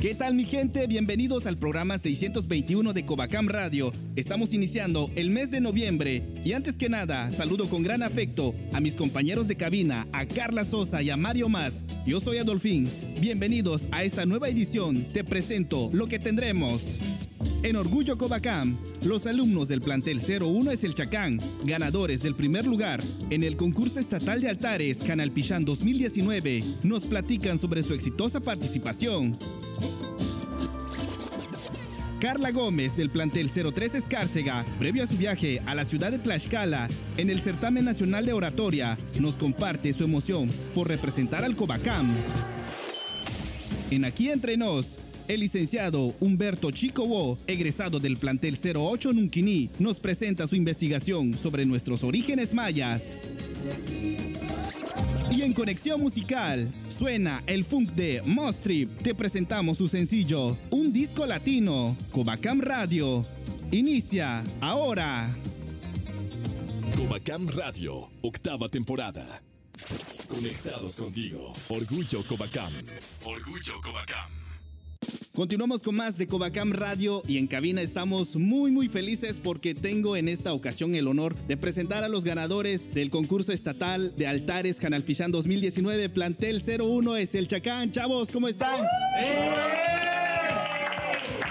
¿Qué tal mi gente? Bienvenidos al programa 621 de Covacam Radio. Estamos iniciando el mes de noviembre y antes que nada saludo con gran afecto a mis compañeros de cabina, a Carla Sosa y a Mario Más. Yo soy Adolfín. Bienvenidos a esta nueva edición. Te presento lo que tendremos. En Orgullo Covacam, los alumnos del plantel 01 es el Chacán, ganadores del primer lugar en el concurso estatal de altares Canal Pichán 2019, nos platican sobre su exitosa participación. Carla Gómez del plantel 03 Escárcega, previo a su viaje a la ciudad de Tlaxcala en el certamen nacional de oratoria, nos comparte su emoción por representar al Covacam. En Aquí Entre Nos, el licenciado Humberto Chicobo, egresado del plantel 08 Nunquini, nos presenta su investigación sobre nuestros orígenes mayas. Y en conexión musical, suena el funk de Mostrip. Te presentamos su sencillo, un disco latino, Covacam Radio. Inicia ahora. Covacam Radio, octava temporada. Conectados contigo. Orgullo Covacam. Orgullo Covacam. Continuamos con más de Covacam Radio y en cabina estamos muy muy felices porque tengo en esta ocasión el honor de presentar a los ganadores del concurso estatal de altares Canal Pichán 2019 Plantel 01 es el Chacán. Chavos, ¿cómo están?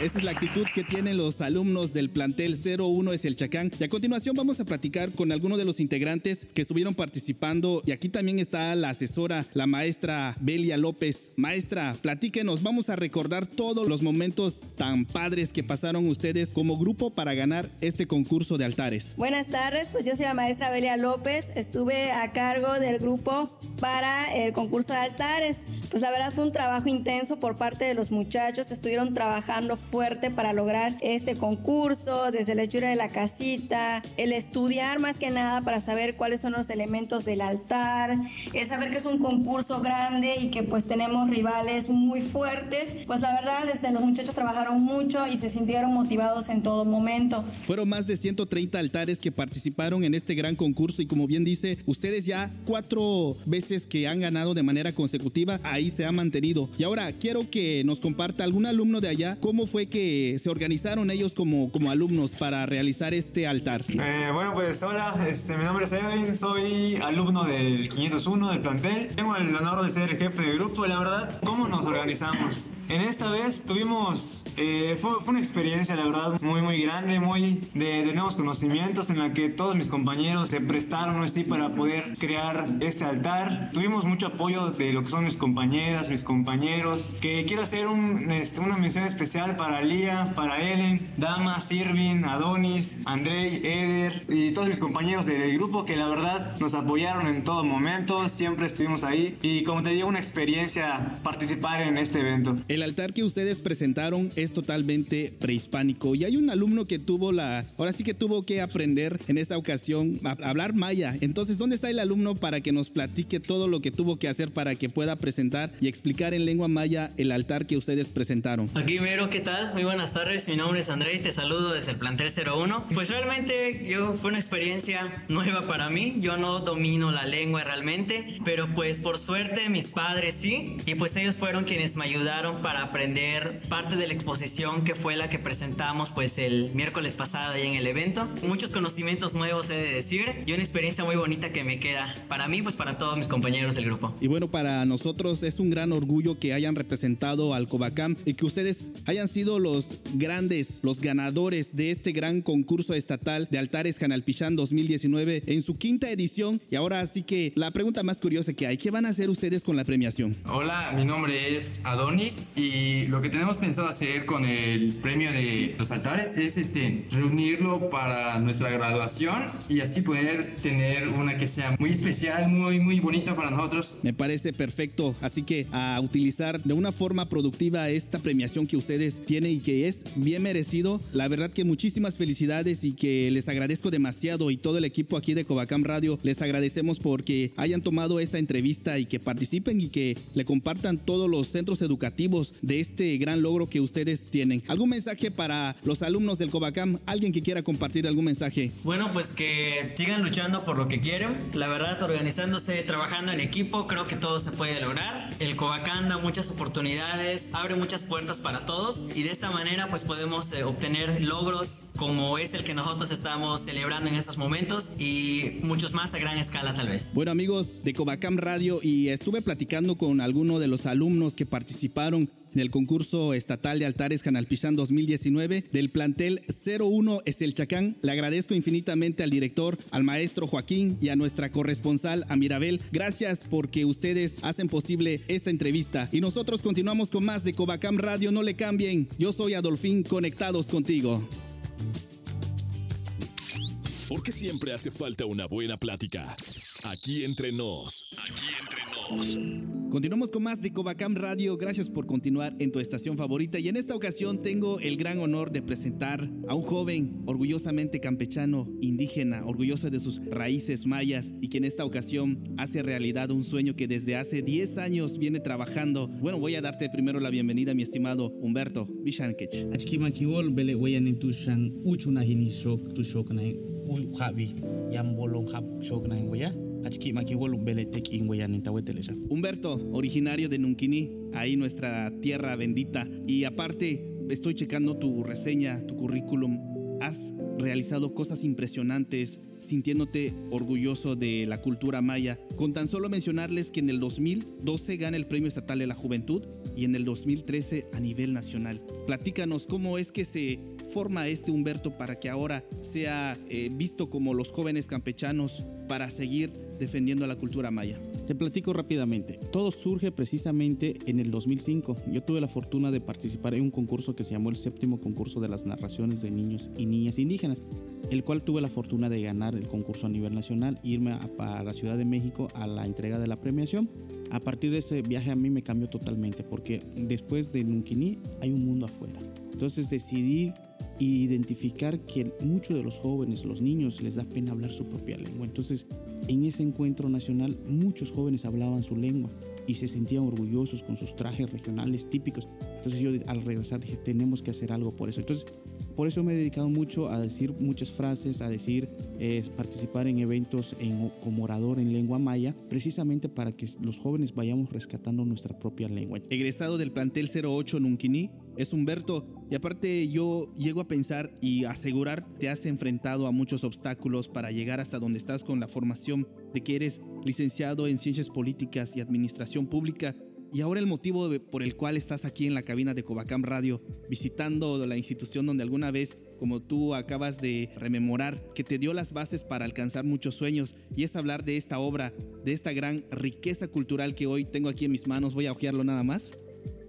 Esa es la actitud que tienen los alumnos del plantel 01 es el Chacán. Y a continuación vamos a platicar con algunos de los integrantes que estuvieron participando. Y aquí también está la asesora, la maestra Belia López. Maestra, platíquenos, vamos a recordar todos los momentos tan padres que pasaron ustedes como grupo para ganar este concurso de altares. Buenas tardes, pues yo soy la maestra Belia López. Estuve a cargo del grupo para el concurso de altares. Pues la verdad fue un trabajo intenso por parte de los muchachos. Estuvieron trabajando fuerte para lograr este concurso, desde la hechura de la casita, el estudiar más que nada para saber cuáles son los elementos del altar, el saber que es un concurso grande y que pues tenemos rivales muy fuertes. Pues la verdad, desde los muchachos trabajaron mucho y se sintieron motivados en todo momento. Fueron más de 130 altares que participaron en este gran concurso y como bien dice, ustedes ya cuatro veces que han ganado de manera consecutiva, ahí se ha mantenido. Y ahora quiero que nos comparta algún alumno de allá cómo fue que se organizaron ellos como, como alumnos para realizar este altar. Eh, bueno, pues hola, este, mi nombre es Edwin, soy alumno del 501 del plantel. Tengo el honor de ser jefe de grupo, la verdad. ¿Cómo nos organizamos? En esta vez tuvimos eh, fue, fue, una experiencia, la verdad, muy, muy grande, muy de, de, nuevos conocimientos en la que todos mis compañeros se prestaron así para poder crear este altar. Tuvimos mucho apoyo de lo que son mis compañeras, mis compañeros, que quiero hacer un, este, una mención especial para Lía, para Ellen, Dama, Sirvin, Adonis, Andrei, Eder y todos mis compañeros del grupo que la verdad nos apoyaron en todo momento, siempre estuvimos ahí y como te digo, una experiencia participar en este evento. El altar que ustedes presentaron es totalmente prehispánico y hay un alumno que tuvo la, ahora sí que tuvo que aprender en esa ocasión a hablar maya. Entonces, ¿dónde está el alumno para que nos platique todo lo que tuvo que hacer para que pueda presentar y explicar en lengua maya el altar que ustedes presentaron? Aquí mero, ¿qué tal? Muy buenas tardes, mi nombre es André y te saludo desde el plantel 01. Pues realmente yo fue una experiencia nueva para mí, yo no domino la lengua realmente, pero pues por suerte mis padres sí, y pues ellos fueron quienes me ayudaron para aprender parte de la exposición que fue la que presentamos pues el miércoles pasado ahí en el evento. Muchos conocimientos nuevos he de decir y una experiencia muy bonita que me queda para mí pues para todos mis compañeros del grupo. Y bueno, para nosotros es un gran orgullo que hayan representado al Covacam y que ustedes hayan sido los grandes, los ganadores de este gran concurso estatal de altares Canalpichán 2019 en su quinta edición. Y ahora sí que la pregunta más curiosa que hay, ¿qué van a hacer ustedes con la premiación? Hola, mi nombre es Adonis y lo que tenemos pensado hacer con el premio de los altares es este, reunirlo para nuestra graduación y así poder tener una que sea muy especial, muy, muy bonita para nosotros. Me parece perfecto, así que a utilizar de una forma productiva esta premiación que ustedes tienen y que es bien merecido. La verdad que muchísimas felicidades y que les agradezco demasiado y todo el equipo aquí de Covacam Radio les agradecemos porque hayan tomado esta entrevista y que participen y que le compartan todos los centros educativos de este gran logro que ustedes tienen. ¿Algún mensaje para los alumnos del Covacam? ¿Alguien que quiera compartir algún mensaje? Bueno, pues que sigan luchando por lo que quieren. La verdad, organizándose, trabajando en equipo, creo que todo se puede lograr. El Covacam da muchas oportunidades, abre muchas puertas para todos y de esta manera pues podemos eh, obtener logros como es el que nosotros estamos celebrando en estos momentos y muchos más a gran escala tal vez. Bueno amigos de Covacam Radio y estuve platicando con algunos de los alumnos que participaron en el concurso estatal de altares Canalpizán 2019 del plantel 01 es el Chacán. Le agradezco infinitamente al director, al maestro Joaquín y a nuestra corresponsal, a Mirabel. Gracias porque ustedes hacen posible esta entrevista. Y nosotros continuamos con más de Covacam Radio. No le cambien. Yo soy Adolfín, conectados contigo. Porque siempre hace falta una buena plática. Aquí entre nos. Aquí entre nos. Continuamos con más de Covacam Radio. Gracias por continuar en tu estación favorita. Y en esta ocasión tengo el gran honor de presentar a un joven orgullosamente campechano, indígena, orgulloso de sus raíces mayas y que en esta ocasión hace realidad un sueño que desde hace 10 años viene trabajando. Bueno, voy a darte primero la bienvenida, mi estimado Humberto Bishankech. Humberto, originario de Nunquini, ahí nuestra tierra bendita. Y aparte, estoy checando tu reseña, tu currículum. Has realizado cosas impresionantes, sintiéndote orgulloso de la cultura maya. Con tan solo mencionarles que en el 2012 gana el Premio Estatal de la Juventud y en el 2013 a nivel nacional. Platícanos cómo es que se forma este Humberto para que ahora sea eh, visto como los jóvenes campechanos para seguir defendiendo la cultura maya? Te platico rápidamente. Todo surge precisamente en el 2005. Yo tuve la fortuna de participar en un concurso que se llamó el séptimo concurso de las narraciones de niños y niñas indígenas, el cual tuve la fortuna de ganar el concurso a nivel nacional, irme a, la Ciudad de México a la entrega de la premiación. A partir de ese viaje a mí me cambió totalmente porque después de Nunquini hay un mundo afuera. Entonces decidí identificar que muchos de los jóvenes, los niños, les da pena hablar su propia lengua. Entonces en ese encuentro nacional muchos jóvenes hablaban su lengua y se sentían orgullosos con sus trajes regionales típicos. Entonces yo al regresar dije, tenemos que hacer algo por eso. Entonces por eso me he dedicado mucho a decir muchas frases, a decir, eh, participar en eventos en, como orador en lengua maya, precisamente para que los jóvenes vayamos rescatando nuestra propia lengua. Egresado del plantel 08 Nunquini, es Humberto. Y aparte yo llego a pensar y asegurar te has enfrentado a muchos obstáculos para llegar hasta donde estás con la formación de que eres licenciado en Ciencias Políticas y Administración Pública y ahora el motivo por el cual estás aquí en la cabina de Covacam Radio, visitando la institución donde alguna vez, como tú acabas de rememorar, que te dio las bases para alcanzar muchos sueños, y es hablar de esta obra, de esta gran riqueza cultural que hoy tengo aquí en mis manos, voy a ojearlo nada más,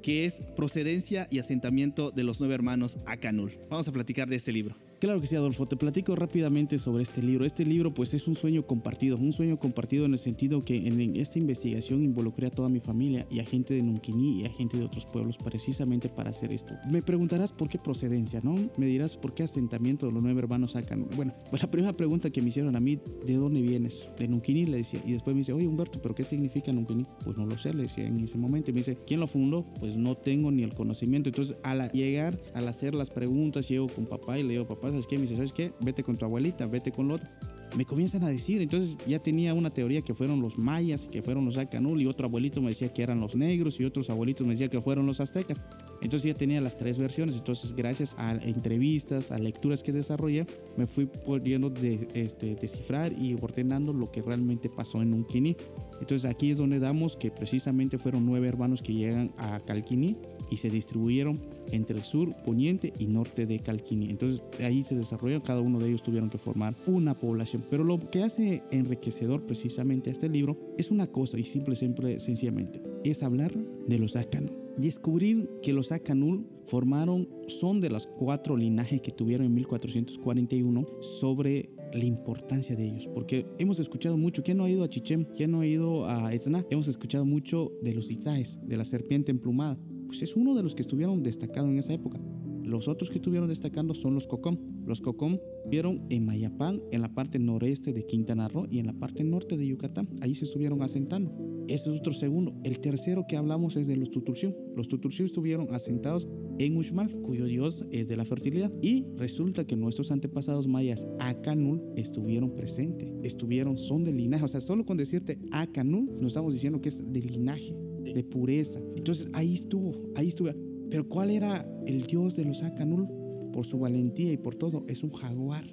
que es Procedencia y Asentamiento de los Nueve Hermanos Acanul. Vamos a platicar de este libro. Claro que sí, Adolfo. Te platico rápidamente sobre este libro. Este libro pues es un sueño compartido, un sueño compartido en el sentido que en esta investigación involucré a toda mi familia y a gente de Nunquini y a gente de otros pueblos precisamente para hacer esto. Me preguntarás por qué procedencia, ¿no? Me dirás por qué asentamiento de los nueve hermanos sacan. Bueno, pues la primera pregunta que me hicieron a mí, ¿de dónde vienes? De Nunquini, le decía. Y después me dice, oye Humberto, ¿pero qué significa Nunquini? Pues no lo sé, le decía en ese momento. Y me dice, ¿quién lo fundó? Pues no tengo ni el conocimiento. Entonces, al llegar, al hacer las preguntas, llego con papá y le papá, ¿sabes qué? Me dice, ¿sabes qué? Vete con tu abuelita, vete con lo otro. Me comienzan a decir, entonces ya tenía una teoría que fueron los mayas, que fueron los Acanul, y otro abuelito me decía que eran los negros, y otros abuelitos me decían que fueron los aztecas. Entonces ya tenía las tres versiones. Entonces, gracias a entrevistas, a lecturas que desarrollé, me fui pudiendo de, este, descifrar y ordenando lo que realmente pasó en Unquini. Entonces, aquí es donde damos que precisamente fueron nueve hermanos que llegan a Calquini y se distribuyeron entre el sur, poniente y norte de Calquini. Entonces ahí se desarrollaron, cada uno de ellos tuvieron que formar una población. Pero lo que hace enriquecedor precisamente a este libro es una cosa y simple, simple, sencillamente, es hablar de los Ácano descubrir que los Akanul formaron, son de los cuatro linajes que tuvieron en 1441 sobre la importancia de ellos, porque hemos escuchado mucho, ¿quién no ha ido a Chichem? ¿Quién no ha ido a Etzna? Hemos escuchado mucho de los Itzaes, de la serpiente emplumada, pues es uno de los que estuvieron destacados en esa época. Los otros que estuvieron destacando son los Cocom. Los Cocom vieron en Mayapán, en la parte noreste de Quintana Roo y en la parte norte de Yucatán. Ahí se estuvieron asentando. Ese es otro segundo. El tercero que hablamos es de los Tuturxiu. Los Tuturxiu estuvieron asentados en Uxmal, cuyo dios es de la fertilidad. Y resulta que nuestros antepasados mayas Akanul estuvieron presentes. Estuvieron, son de linaje. O sea, solo con decirte Akanul, nos estamos diciendo que es de linaje, de pureza. Entonces ahí estuvo, ahí estuvo. Pero ¿cuál era el dios de los Akanul? Por su valentía y por todo, es un jaguar.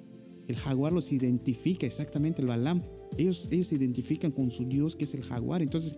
El jaguar los identifica exactamente, el Balam. Ellos, ellos se identifican con su dios que es el jaguar. Entonces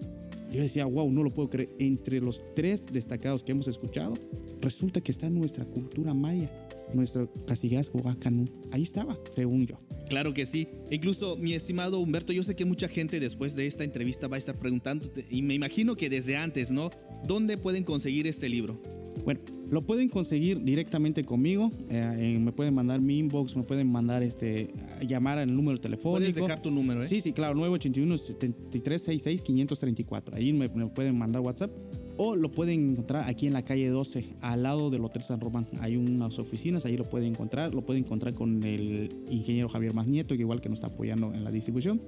yo decía, wow, no lo puedo creer. Entre los tres destacados que hemos escuchado, resulta que está nuestra cultura maya, nuestro casigazgo Akanul. Ahí estaba, según yo. Claro que sí. Incluso, mi estimado Humberto, yo sé que mucha gente después de esta entrevista va a estar preguntándote, y me imagino que desde antes, ¿no? ¿Dónde pueden conseguir este libro? Bueno, lo pueden conseguir directamente conmigo. eh, me pueden mandar mi inbox, me pueden mandar este llamar al número telefónico. Puedes dejar tu número, ¿eh? Sí, sí, claro, 981 7366 534. Ahí me, me pueden mandar WhatsApp. O lo pueden encontrar aquí en la calle 12, al lado del Hotel San Román. Hay unas oficinas, ahí lo pueden encontrar. Lo pueden encontrar con el ingeniero Javier Magnieto, que igual que nos está apoyando en la distribución.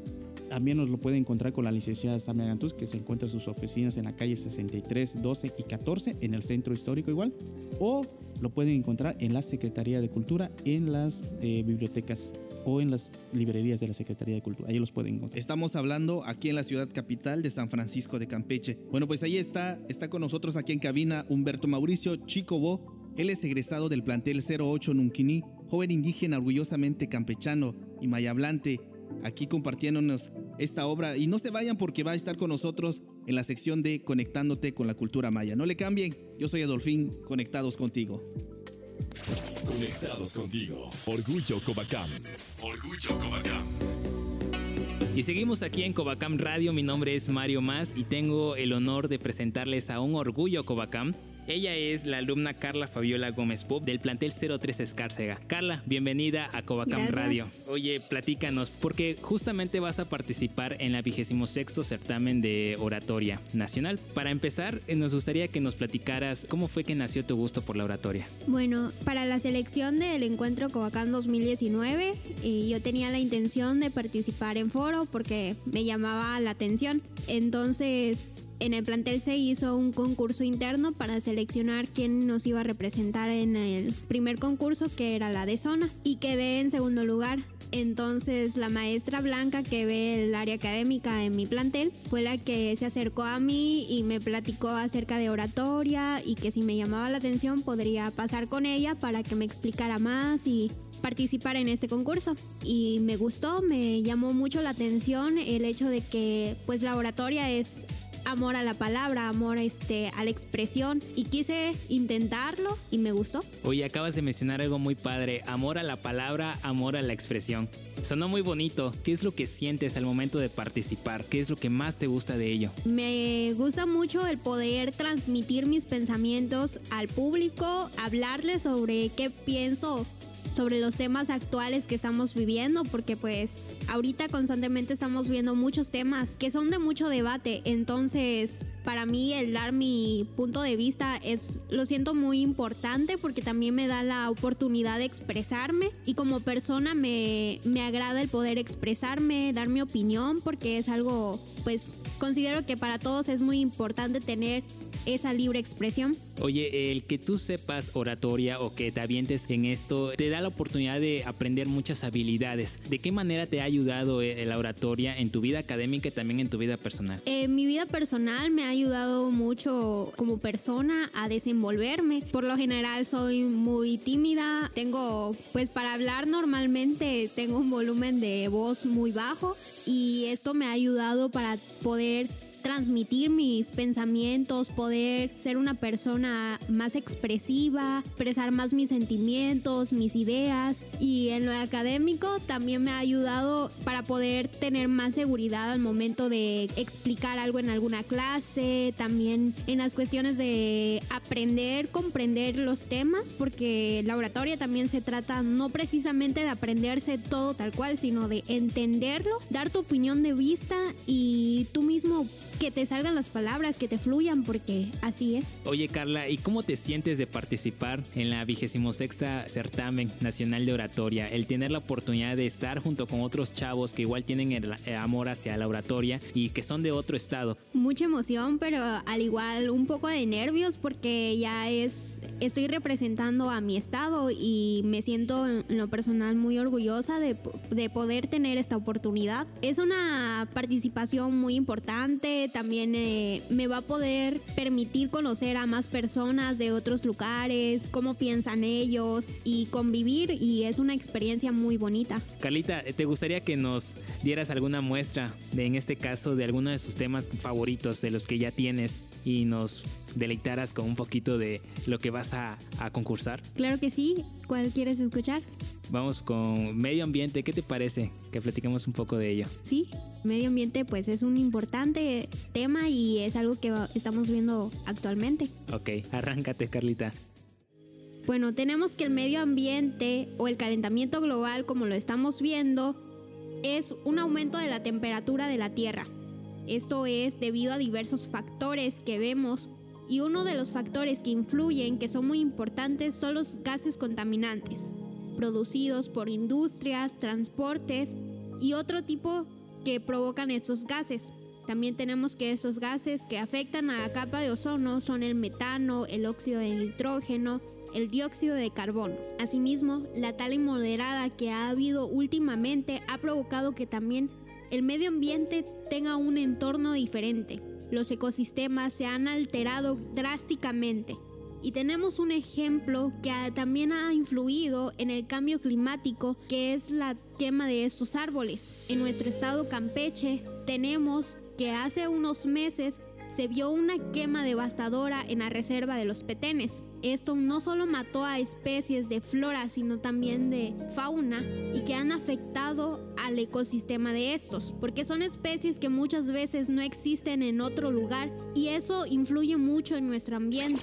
También nos lo pueden encontrar con la licenciada Samia Gantuz, que se encuentra en sus oficinas en la calle 63, 12 y 14, en el centro histórico igual. O lo pueden encontrar en la Secretaría de Cultura, en las eh, bibliotecas o en las librerías de la Secretaría de Cultura. Ahí los pueden encontrar. Estamos hablando aquí en la ciudad capital de San Francisco de Campeche. Bueno, pues ahí está, está con nosotros aquí en cabina Humberto Mauricio Chicobo. Él es egresado del plantel 08 Nunquini, joven indígena orgullosamente campechano y mayablante, aquí compartiéndonos esta obra. Y no se vayan porque va a estar con nosotros en la sección de Conectándote con la cultura maya. No le cambien, yo soy Adolfín, conectados contigo. Conectados contigo. Orgullo Cobacam. Orgullo Cobacam. Y seguimos aquí en Covacam Radio, mi nombre es Mario Más y tengo el honor de presentarles a un orgullo Covacam. Ella es la alumna Carla Fabiola Gómez Pop del plantel 03 Escárcega. Carla, bienvenida a Covacam Gracias. Radio. Oye, platícanos, porque justamente vas a participar en la 26 certamen de oratoria nacional. Para empezar, eh, nos gustaría que nos platicaras cómo fue que nació tu gusto por la oratoria. Bueno, para la selección del encuentro Covacán 2019, eh, yo tenía la intención de participar en foro porque me llamaba la atención. Entonces, en el plantel se hizo un concurso interno para seleccionar quién nos iba a representar en el primer concurso, que era la de zona, y quedé en segundo lugar. Entonces la maestra Blanca que ve el área académica en mi plantel fue la que se acercó a mí y me platicó acerca de oratoria y que si me llamaba la atención podría pasar con ella para que me explicara más y participar en este concurso y me gustó, me llamó mucho la atención el hecho de que pues la oratoria es amor a la palabra, amor este, a la expresión y quise intentarlo y me gustó. Oye, acabas de mencionar algo muy padre, amor a la palabra, amor a la expresión. Sonó muy bonito. ¿Qué es lo que sientes al momento de participar? ¿Qué es lo que más te gusta de ello? Me gusta mucho el poder transmitir mis pensamientos al público, hablarles sobre qué pienso sobre los temas actuales que estamos viviendo, porque pues ahorita constantemente estamos viendo muchos temas que son de mucho debate, entonces para mí el dar mi punto de vista es lo siento muy importante porque también me da la oportunidad de expresarme y como persona me, me agrada el poder expresarme, dar mi opinión porque es algo pues considero que para todos es muy importante tener esa libre expresión. Oye, el que tú sepas oratoria o que te avientes en esto te da la oportunidad de aprender muchas habilidades. ¿De qué manera te ha ayudado eh, la oratoria en tu vida académica y también en tu vida personal? En mi vida personal me ha ayudado mucho como persona a desenvolverme. Por lo general soy muy tímida. Tengo, pues para hablar normalmente tengo un volumen de voz muy bajo y esto me ha ayudado para poder leer transmitir mis pensamientos, poder ser una persona más expresiva, expresar más mis sentimientos, mis ideas. Y en lo académico también me ha ayudado para poder tener más seguridad al momento de explicar algo en alguna clase, también en las cuestiones de aprender, comprender los temas, porque la oratoria también se trata no precisamente de aprenderse todo tal cual, sino de entenderlo, dar tu opinión de vista y tú mismo que te salgan las palabras, que te fluyan, porque así es. Oye Carla, ¿y cómo te sientes de participar en la vigésimo sexta certamen nacional de oratoria? El tener la oportunidad de estar junto con otros chavos que igual tienen el amor hacia la oratoria y que son de otro estado. Mucha emoción, pero al igual un poco de nervios porque ya es, estoy representando a mi estado y me siento en lo personal muy orgullosa de, de poder tener esta oportunidad. Es una participación muy importante, también eh, me va a poder permitir conocer a más personas de otros lugares, cómo piensan ellos y convivir y es una experiencia muy bonita. Carlita, ¿te gustaría que nos dieras alguna muestra de, en este caso, de alguno de tus temas favoritos, de los que ya tienes y nos deleitaras con un poquito de lo que vas a, a concursar? Claro que sí. ¿Cuál quieres escuchar? Vamos con medio ambiente. ¿Qué te parece? Que platiquemos un poco de ello. Sí, medio ambiente pues es un importante tema y es algo que estamos viendo actualmente. Ok, arráncate Carlita. Bueno, tenemos que el medio ambiente o el calentamiento global como lo estamos viendo es un aumento de la temperatura de la Tierra. Esto es debido a diversos factores que vemos y uno de los factores que influyen, que son muy importantes, son los gases contaminantes, producidos por industrias, transportes y otro tipo que provocan estos gases. También tenemos que estos gases que afectan a la capa de ozono son el metano, el óxido de nitrógeno, el dióxido de carbono. Asimismo, la tala inmoderada que ha habido últimamente ha provocado que también el medio ambiente tenga un entorno diferente. Los ecosistemas se han alterado drásticamente y tenemos un ejemplo que también ha influido en el cambio climático, que es la quema de estos árboles. En nuestro estado Campeche tenemos que hace unos meses se vio una quema devastadora en la reserva de los petenes. Esto no solo mató a especies de flora, sino también de fauna y que han afectado al ecosistema de estos, porque son especies que muchas veces no existen en otro lugar y eso influye mucho en nuestro ambiente.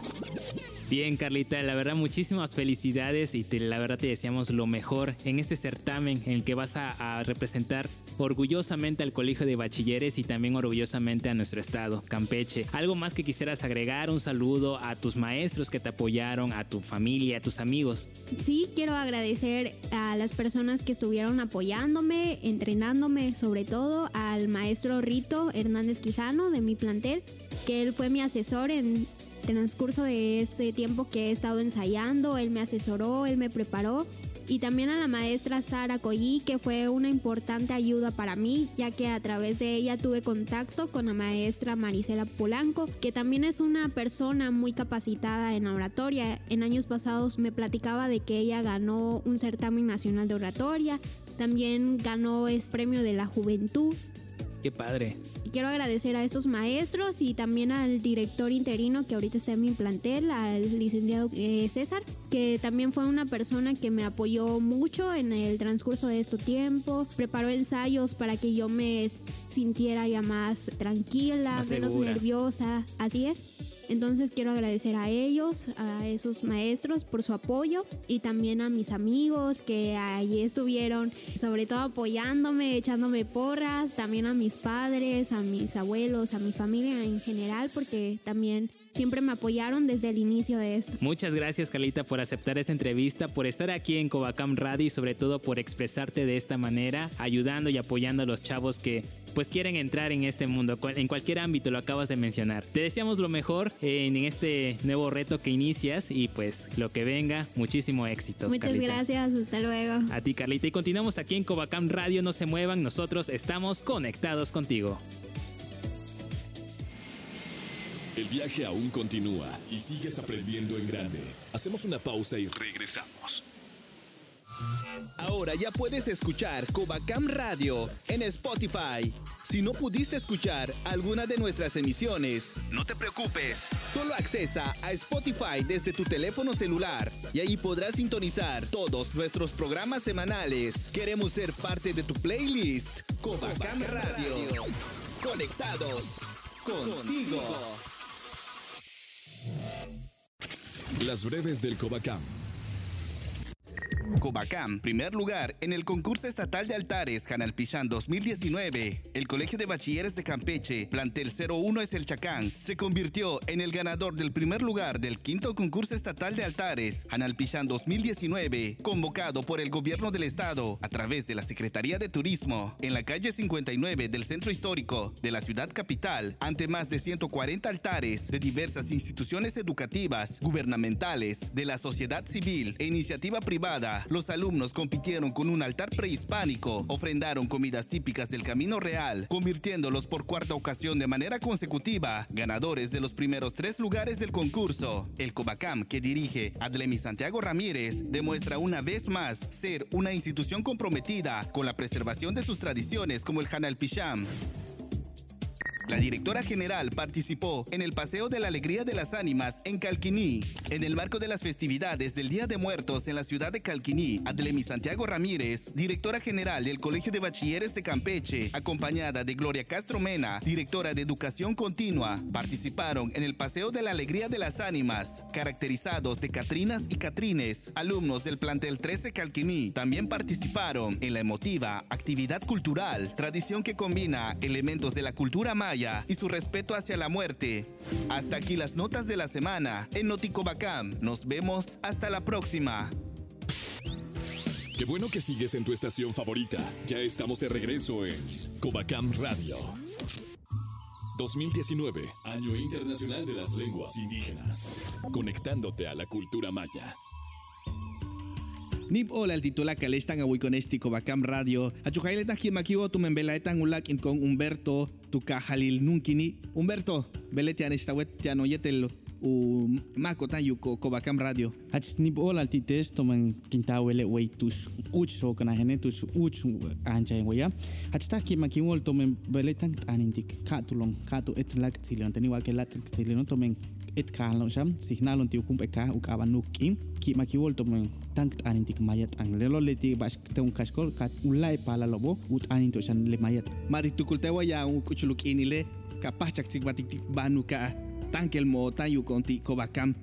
Bien, Carlita, la verdad muchísimas felicidades y la verdad te deseamos lo mejor en este certamen en el que vas a, representar orgullosamente al Colegio de Bachilleres y también orgullosamente a nuestro estado, Campeche. ¿Algo más que quisieras agregar? Un saludo a tus maestros que te apoyaron, a tu familia, a tus amigos. Sí, quiero agradecer a las personas que estuvieron apoyándome, entrenándome, sobre todo al maestro Rito Hernández Quijano de mi plantel, que él fue mi asesor en transcurso de este tiempo que he estado ensayando, él me asesoró, él me preparó. Y también a la maestra Sara Collí, que fue una importante ayuda para mí, ya que a través de ella tuve contacto con la maestra Marisela Polanco, que también es una persona muy capacitada en oratoria. En años pasados me platicaba de que ella ganó un certamen nacional de oratoria, también ganó el premio de la juventud Qué padre. Quiero agradecer a estos maestros y también al director interino que ahorita está en mi plantel, al licenciado eh, César, que también fue una persona que me apoyó mucho en el transcurso de este tiempo. Preparó ensayos para que yo me sintiera ya más tranquila, menos nerviosa. Así es. Entonces quiero agradecer a ellos, a esos maestros por su apoyo y también a mis amigos que allí estuvieron, sobre todo apoyándome, echándome porras, también a mis padres, a mis abuelos, a mi familia en general, porque también siempre me apoyaron desde el inicio de esto. Muchas gracias Carlita por aceptar esta entrevista, por estar aquí en Covacam Radio y sobre todo por expresarte de esta manera, ayudando y apoyando a los chavos que pues quieren entrar en este mundo, en cualquier ámbito lo acabas de mencionar. Te deseamos lo mejor en este nuevo reto que inicias y pues lo que venga, muchísimo éxito. Muchas gracias, hasta luego. A ti Carlita y continuamos aquí en Covacam Radio, no se muevan, nosotros estamos conectados contigo. El viaje aún continúa y sigues aprendiendo en grande. Hacemos una pausa y regresamos. Ahora ya puedes escuchar Covacam Radio en Spotify. Si no pudiste escuchar alguna de nuestras emisiones, no te preocupes. Solo accesa a Spotify desde tu teléfono celular y ahí podrás sintonizar todos nuestros programas semanales. Queremos ser parte de tu playlist. Covacam Radio. Conectados contigo. Las breves del Covacam. Cobacam, primer lugar en el concurso estatal de altares Janalpichán 2019. El Colegio de Bachilleres de Campeche, plantel 01 es el Chacán, se convirtió en el ganador del primer lugar del quinto concurso estatal de altares Janalpichán 2019, convocado por el gobierno del estado a través de la Secretaría de Turismo en la calle 59 del centro histórico de la ciudad capital, ante más de 140 altares de diversas instituciones educativas, gubernamentales, de la sociedad civil e iniciativa privada los alumnos compitieron con un altar prehispánico, ofrendaron comidas típicas del Camino Real, convirtiéndolos por cuarta ocasión de manera consecutiva ganadores de los primeros tres lugares del concurso. El Cobacam, que dirige Adlemi Santiago Ramírez, demuestra una vez más ser una institución comprometida con la preservación de sus tradiciones como el Hanal Picham. La directora general participó en el Paseo de la Alegría de las Ánimas en Calquiní. En el marco de las festividades del Día de Muertos en la ciudad de Calquiní, Adlemi Santiago Ramírez, directora general del Colegio de Bachilleres de Campeche, acompañada de Gloria Castro Mena, directora de Educación Continua, participaron en el Paseo de la Alegría de las Ánimas, caracterizados de Catrinas y Catrines. Alumnos del plantel 13 Calquiní también participaron en la emotiva actividad cultural, tradición que combina elementos de la cultura maya y su respeto hacia la muerte. Hasta aquí las notas de la semana en Noticobacam. Nos vemos hasta la próxima. Qué bueno que sigues en tu estación favorita. Ya estamos de regreso en Cobacam Radio. 2019, Año Internacional de las Lenguas Indígenas. Conectándote a la cultura maya. Nip hola el titular que le están a con este Cobacam Radio. A chujaile ta kimakiwo tu membela etan ulak con Humberto tu kajalil nunkini. Humberto, belete an esta wet tiano yetel u mako tan yuko Cobacam Radio. Hach nip hola el tites toman quintawele wey tus uch so kana hene tus uch ancha en weya. Hach ta kimakiwo tomen beletan anintik katulong katu etlak tilion tani wa ke lat tilion tomen et kan lo sham signal on tiu kum eka u ka banuk kim ki ma ki volto men tank anin tik mayat ang lelo le ti bas te un kaskol kat ulai pala lobo ut anin to shan le mayat. Mari waya un kuchuluk inile kapah chak tik batik tik banu ka tankel mo tayu konti kobakam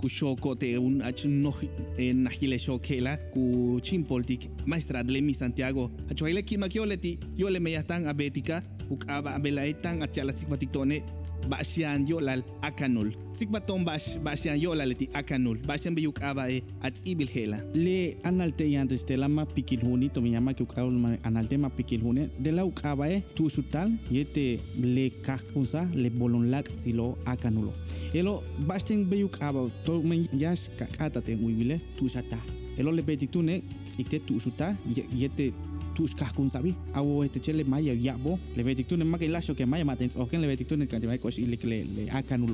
ku shoko te un ach no en nahile shokela ku chimpoltik maestra de mi Santiago. Achoile ki makioleti yo le meyatan abetika uk aba abelaitan achala tikmatitone bashian yolal akanul. Sikbaton bash bashian yolal ti akanul. Bashian biyuk aba e atsibil hela le analte yantes de lama pikilhuni to mi llama que ukabal analte ma pikilhuni de la ukaba tu sutal yete le kakunsa le bolonlak silo akanulo elo basten biyuk aba to men yash kakata te uibile tu sata elo le betitune sikte tu suta yete tus kahkun sabi awo este chele maya yabo le vetikune maka ilasho ke maya matens oken le vetikune kanti mai kosh ile le le akanu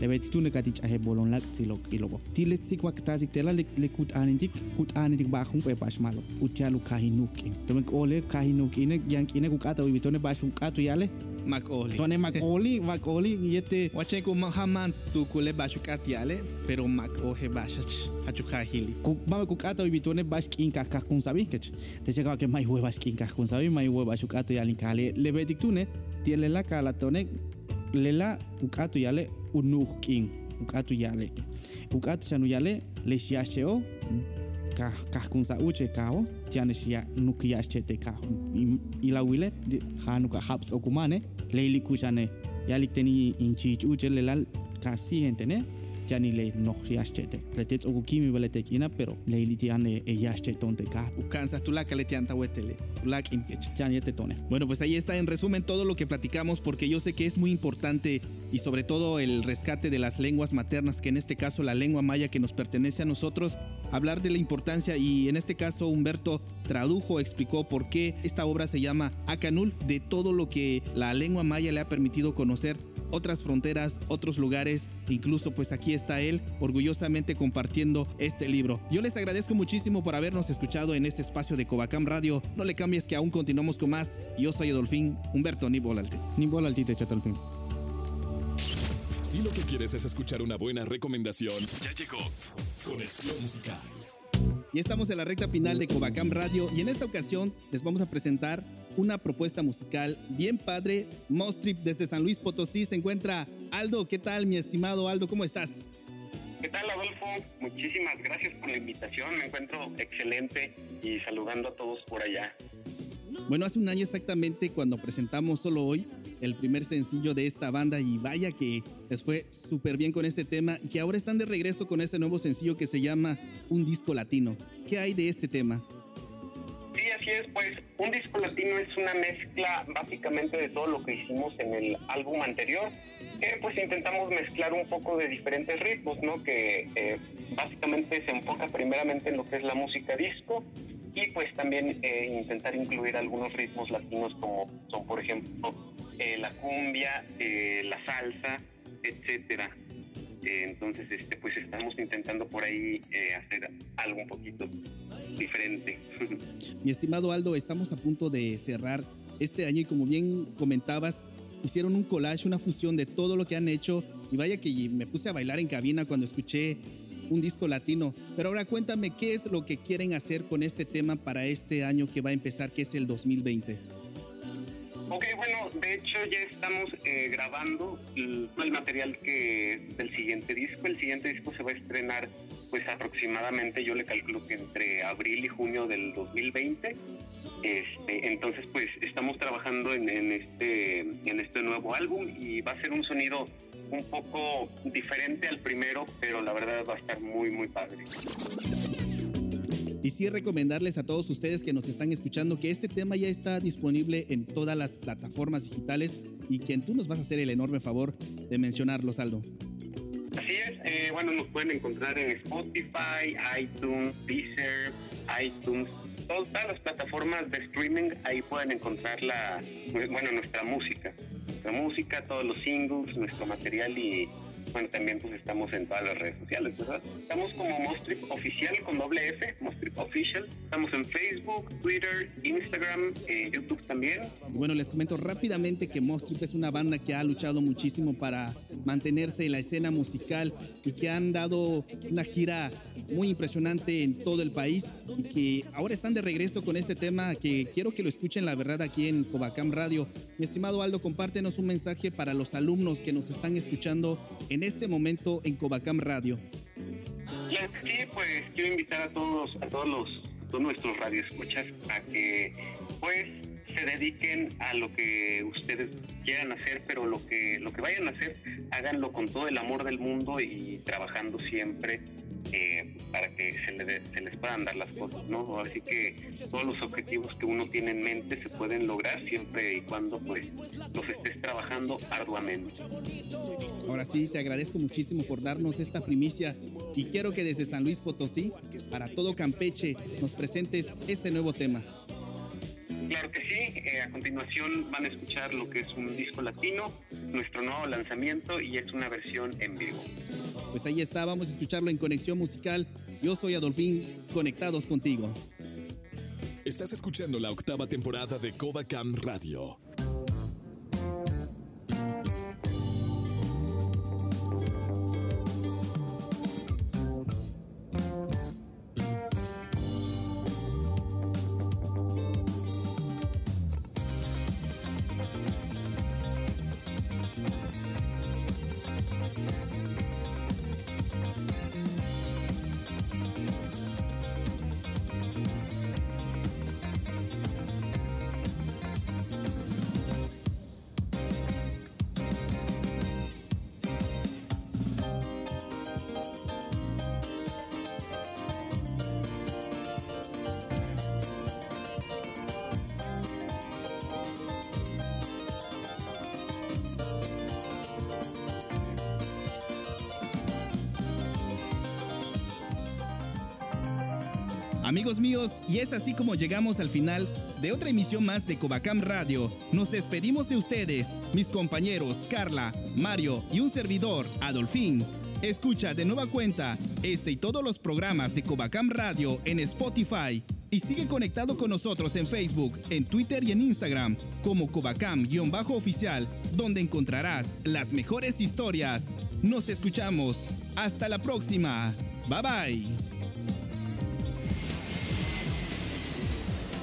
lobo le vetikune kati chahe bolon lak tilo ilobo tile tsik wak tazik tela le le kut anintik kut anintik bahum pe pas malo uchalu kahinuki tomen ole kahinuki ne yank ine kukata ubitone bashun katu yale Macoli. Tone Macoli, Macoli, yete. Wache ku mahaman tu kule bashukatiale, pero Macoje bashach, hachukahili. Ku mama ku kata ibitone bashkin kakak kun sabi kech. Te llega que mai hue bashkin kakak kun sabi, mai hue bashukato yalin kale. Le bediktune, tiele la kala tone, lela ukatu yale unukin ukatu yale. Ukatu chanu yale les yasheo kah kah kun uche kao tianes ya nuk yashete kao ila wile hanu ka haps okumane leili kushane yalik teni inchich uche lelal kasi entene tiani le no chete le tets okukimi vele tekina pero leili tiane e yaste tonte ka Ukansa tulaka le tianta wetele. Tulak inkech. tiani ete tone Bueno, pues ahí está en resumen todo lo que platicamos porque yo sé que es muy importante y sobre todo el rescate de las lenguas maternas, que en este caso la lengua maya que nos pertenece a nosotros, hablar de la importancia y en este caso Humberto tradujo, explicó por qué esta obra se llama Acanul, de todo lo que la lengua maya le ha permitido conocer otras fronteras, otros lugares, incluso pues aquí está él orgullosamente compartiendo este libro. Yo les agradezco muchísimo por habernos escuchado en este espacio de Covacam Radio. No le cambies que aún continuamos con más. Yo soy Adolfín Humberto Nibolalti. Nibolalti te Chatalfín. Si lo que quieres es escuchar una buena recomendación, ya llegó Conexión Musical. Y estamos en la recta final de Covacam Radio y en esta ocasión les vamos a presentar una propuesta musical bien padre. Mostrip desde San Luis Potosí se encuentra Aldo. ¿Qué tal, mi estimado Aldo? ¿Cómo estás? ¿Qué tal, Adolfo? Muchísimas gracias por la invitación. Me encuentro excelente y saludando a todos por allá. Bueno, hace un año exactamente cuando presentamos solo hoy el primer sencillo de esta banda y vaya que les fue súper bien con este tema y que ahora están de regreso con este nuevo sencillo que se llama Un disco latino. ¿Qué hay de este tema? Sí, así es, pues un disco latino es una mezcla básicamente de todo lo que hicimos en el álbum anterior, que pues intentamos mezclar un poco de diferentes ritmos, ¿no? Que eh, básicamente se enfoca primeramente en lo que es la música disco y pues también eh, intentar incluir algunos ritmos latinos como son por ejemplo eh, la cumbia, eh, la salsa, etcétera. entonces este pues estamos intentando por ahí hacer algo un poquito diferente. Mi estimado Aldo, estamos a punto de cerrar este año y como bien comentabas, hicieron un collage, una fusión de todo lo que han hecho y vaya que me puse a bailar en cabina cuando escuché un disco latino. Pero ahora cuéntame qué es lo que quieren hacer con este tema para este año que va a empezar, que es el 2020. Ok, bueno, de hecho ya estamos eh, grabando el, material que del siguiente disco. El siguiente disco se va a estrenar pues aproximadamente yo le calculo que entre abril y junio del 2020. Este, entonces pues estamos trabajando en, este, en este nuevo álbum y va a ser un sonido un poco diferente al primero, pero la verdad va a estar muy, muy padre. Y sí recomendarles a todos ustedes que nos están escuchando que este tema ya está disponible en todas las plataformas digitales y que tú nos vas a hacer el enorme favor de mencionarlo, Aldo. Así es, eh, bueno, nos pueden encontrar en Spotify, iTunes, Deezer, iTunes, todas las plataformas de streaming, ahí pueden encontrar la, bueno, nuestra música nuestra música, todos los singles, nuestro material y bueno, también pues estamos en todas las redes sociales, ¿verdad? Estamos como Mostrip Oficial con doble F, Mostrip Official. Estamos en Facebook, Twitter, Instagram, eh, YouTube también. Bueno, les comento rápidamente que Mostrip es una banda que ha luchado muchísimo para mantenerse en la escena musical y que han dado una gira muy impresionante en todo el país y que ahora están de regreso con este tema que quiero que lo escuchen la verdad aquí en Covacam Radio. Mi estimado Aldo, compártenos un mensaje para los alumnos que nos están escuchando en en este momento en Covacam Radio? Sí, pues quiero invitar a todos, a todos los, todos nuestros radioescuchas a que pues se dediquen a lo que ustedes quieran hacer, pero lo que, lo que vayan a hacer, háganlo con todo el amor del mundo y trabajando siempre eh, para que se, les puedan dar las cosas, ¿no? Así que todos los objetivos que uno tiene en mente se pueden lograr siempre y cuando pues los estés trabajando arduamente. Ahora sí, te agradezco muchísimo por darnos esta primicia y quiero que desde San Luis Potosí, para todo Campeche, nos presentes este nuevo tema. Claro que sí, eh, a continuación van a escuchar lo que es un disco latino, nuestro nuevo lanzamiento y es una versión en vivo. Pues ahí está, vamos a escucharlo en Conexión Musical. Yo soy Adolfín, conectados contigo. Estás escuchando la octava temporada de Covacam Radio. Amigos míos, y es así como llegamos al final de otra emisión más de Covacam Radio. Nos despedimos de ustedes, mis compañeros Carla, Mario y un servidor, Adolfín. Escucha de nueva cuenta este y todos los programas de Covacam Radio en Spotify y sigue conectado con nosotros en Facebook, en Twitter y en Instagram como Covacam-oficial, donde encontrarás las mejores historias. Nos escuchamos. Hasta la próxima. Bye bye.